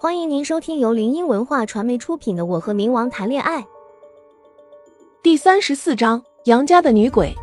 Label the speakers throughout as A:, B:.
A: 欢迎您收听由林音文化传媒出品的《我和冥王谈恋爱》
B: 第三十四章：杨家的女鬼。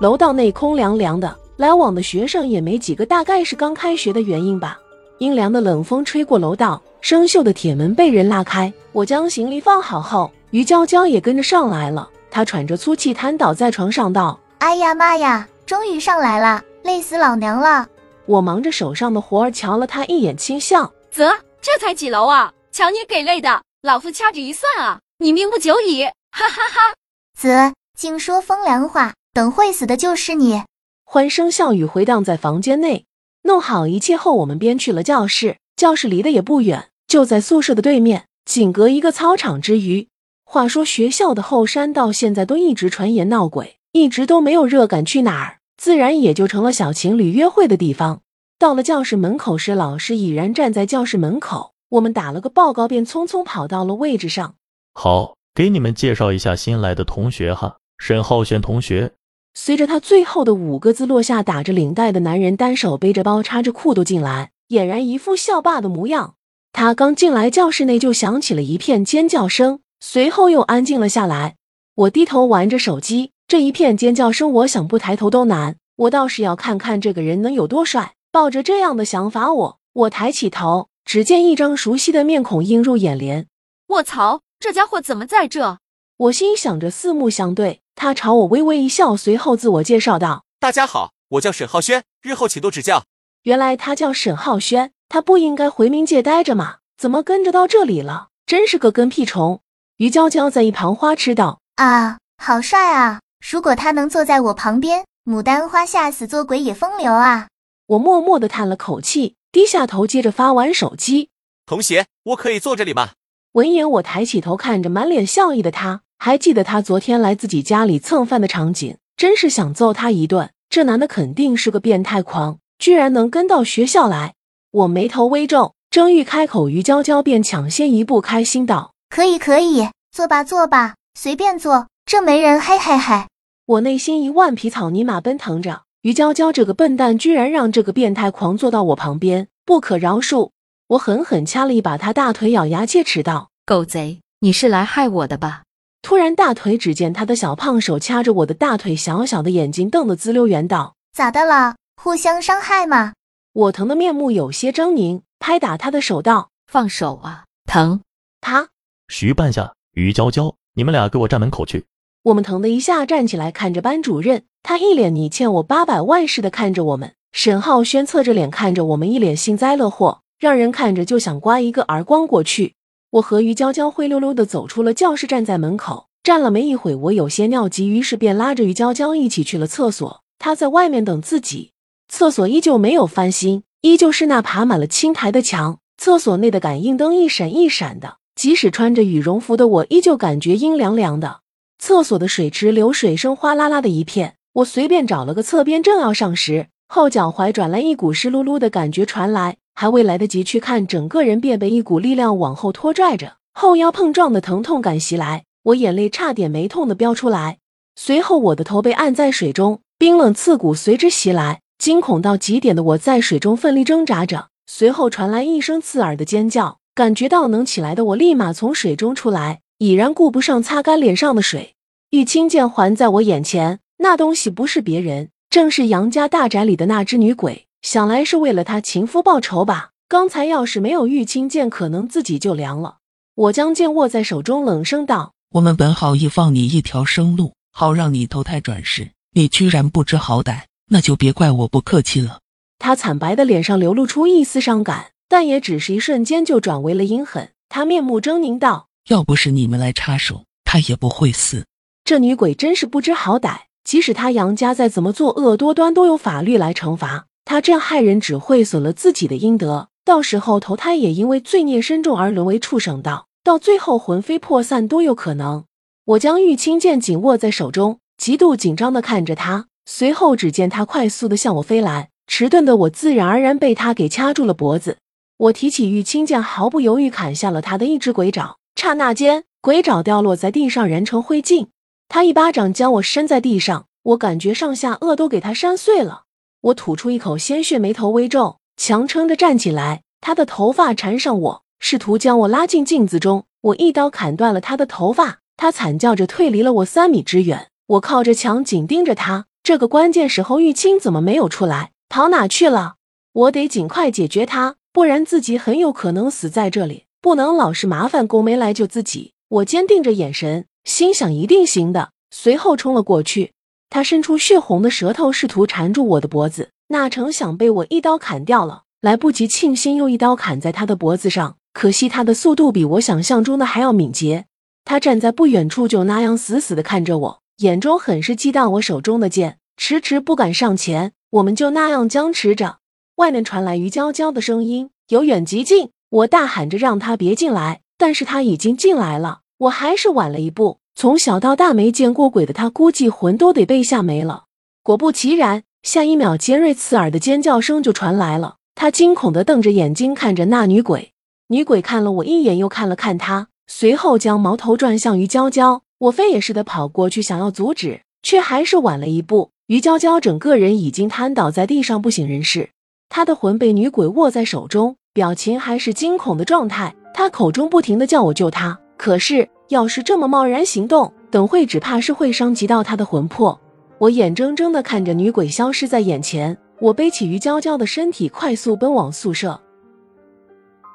B: 楼道内空凉凉的，来往的学生也没几个，大概是刚开学的原因吧。阴凉的冷风吹过楼道，生锈的铁门被人拉开。我将行李放好后，于娇娇也跟着上来了。她喘着粗气，瘫倒在床上，道：“
C: 哎呀妈呀，终于上来了，累死老娘了。”
B: 我忙着手上的活儿，瞧了她一眼，轻笑：“
D: 啧，这才几楼啊？瞧你给累的，老夫掐指一算啊，你命不久矣！哈哈哈。”
C: 啧，净说风凉话，等会死的就是你。
B: 欢声笑语回荡在房间内。弄好一切后，我们便去了教室。教室离得也不远，就在宿舍的对面，仅隔一个操场之余。话说学校的后山到现在都一直传言闹鬼，一直都没有热敢去哪儿，自然也就成了小情侣约会的地方。到了教室门口时，老师已然站在教室门口。我们打了个报告，便匆匆跑到了位置上。
E: 好，给你们介绍一下新来的同学哈，沈浩轩同学。
B: 随着他最后的五个字落下，打着领带的男人单手背着包，插着裤兜进来，俨然一副校霸的模样。他刚进来，教室内就响起了一片尖叫声，随后又安静了下来。我低头玩着手机，这一片尖叫声，我想不抬头都难。我倒是要看看这个人能有多帅。抱着这样的想法，我我抬起头，只见一张熟悉的面孔映入眼帘。
D: 卧槽，这家伙怎么在这？
B: 我心想着，四目相对。他朝我微微一笑，随后自我介绍道：“
F: 大家好，我叫沈浩轩，日后请多指教。”
B: 原来他叫沈浩轩，他不应该回冥界待着吗？怎么跟着到这里了？真是个跟屁虫！于娇娇在一旁花痴道：“
C: 啊，好帅啊！如果他能坐在我旁边，牡丹花下死做鬼也风流啊！”
B: 我默默的叹了口气，低下头，接着发完手机。
F: 同学，我可以坐这里吗？
B: 闻言，我抬起头，看着满脸笑意的他。还记得他昨天来自己家里蹭饭的场景，真是想揍他一顿。这男的肯定是个变态狂，居然能跟到学校来。我眉头微皱，正欲开口，于娇娇便抢先一步，开心道：“
C: 可以，可以，坐吧，坐吧，随便坐，这没人。”嘿嘿嘿。
B: 我内心一万匹草泥马奔腾着，于娇娇这个笨蛋居然让这个变态狂坐到我旁边，不可饶恕！我狠狠掐了一把他大腿，咬牙切齿道：“
D: 狗贼，你是来害我的吧？”
B: 突然，大腿只见他的小胖手掐着我的大腿，小小的眼睛瞪得滋溜圆道：“
C: 咋的了？互相伤害吗？”
B: 我疼的面目有些狰狞，拍打他的手道：“
D: 放手啊，疼！”
B: 啪！
E: 徐半夏、于娇娇，你们俩给我站门口去！
B: 我们疼的一下站起来，看着班主任，他一脸你欠我八百万似的看着我们。沈浩轩侧着脸看着我们，一脸幸灾乐祸，让人看着就想刮一个耳光过去。我和于娇娇灰溜溜的走出了教室，站在门口站了没一会，我有些尿急，于是便拉着于娇娇一起去了厕所。她在外面等自己。厕所依旧没有翻新，依旧是那爬满了青苔的墙。厕所内的感应灯一闪一闪的，即使穿着羽绒服的我，依旧感觉阴凉凉的。厕所的水池流水声哗啦啦的一片。我随便找了个侧边，正要上时，后脚踝转来，一股湿漉漉的感觉传来。还未来得及去看，整个人便被一股力量往后拖拽着，后腰碰撞的疼痛感袭来，我眼泪差点没痛的飙出来。随后我的头被按在水中，冰冷刺骨随之袭来，惊恐到极点的我在水中奋力挣扎着。随后传来一声刺耳的尖叫，感觉到能起来的我立马从水中出来，已然顾不上擦干脸上的水。玉清剑环在我眼前，那东西不是别人，正是杨家大宅里的那只女鬼。想来是为了他情夫报仇吧。刚才要是没有玉清剑，可能自己就凉了。我将剑握在手中，冷声道：“
G: 我们本好意放你一条生路，好让你投胎转世。你居然不知好歹，那就别怪我不客气了。”
B: 他惨白的脸上流露出一丝伤感，但也只是一瞬间就转为了阴狠。他面目狰狞道：“
G: 要不是你们来插手，他也不会死。
B: 这女鬼真是不知好歹，即使他杨家再怎么作恶多端，都有法律来惩罚。”他这样害人，只会损了自己的阴德，到时候投胎也因为罪孽深重而沦为畜生道，到最后魂飞魄散都有可能。我将玉清剑紧握在手中，极度紧张的看着他，随后只见他快速的向我飞来，迟钝的我自然而然被他给掐住了脖子。我提起玉清剑，毫不犹豫砍下了他的一只鬼爪，刹那间，鬼爪掉落在地上，燃成灰烬。他一巴掌将我扇在地上，我感觉上下颚都给他扇碎了。我吐出一口鲜血，眉头微皱，强撑着站起来。他的头发缠上我，试图将我拉进镜子中。我一刀砍断了他的头发，他惨叫着退离了我三米之远。我靠着墙紧盯着他。这个关键时候，玉清怎么没有出来？跑哪去了？我得尽快解决他，不然自己很有可能死在这里。不能老是麻烦宫梅来救自己。我坚定着眼神，心想一定行的。随后冲了过去，他伸出血红的舌头，试图缠住我的脖子，哪成想被我一刀砍掉了。来不及庆幸，又一刀砍在他的脖子上。可惜他的速度比我想象中的还要敏捷。他站在不远处，就那样死死的看着我，眼中很是忌惮我手中的剑，迟迟不敢上前。我们就那样僵持着。外面传来于娇娇的声音，由远及近。我大喊着让他别进来，但是他已经进来了。我还是晚了一步。从小到大没见过鬼的他，估计魂都得被吓没了。果不其然，下一秒尖锐刺耳的尖叫声就传来了。他惊恐地瞪着眼睛看着那女鬼。女鬼看了我一眼，又看了看他，随后将矛头转向于娇娇。我飞也似的跑过去，想要阻止，却还是晚了一步。于娇娇整个人已经瘫倒在地上，不省人事。她的魂被女鬼握在手中，表情还是惊恐的状态。她口中不停的叫我救她，可是要是这么贸然行动，等会只怕是会伤及到他的魂魄。我眼睁睁的看着女鬼消失在眼前，我背起于娇娇的身体，快速奔往宿舍。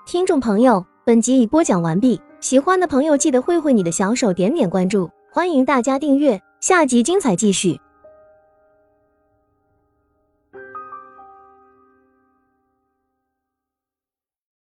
A: 听众朋友，本集已播讲完毕，喜欢的朋友记得挥挥你的小手，点点关注，欢迎大家订阅，下集精彩继续。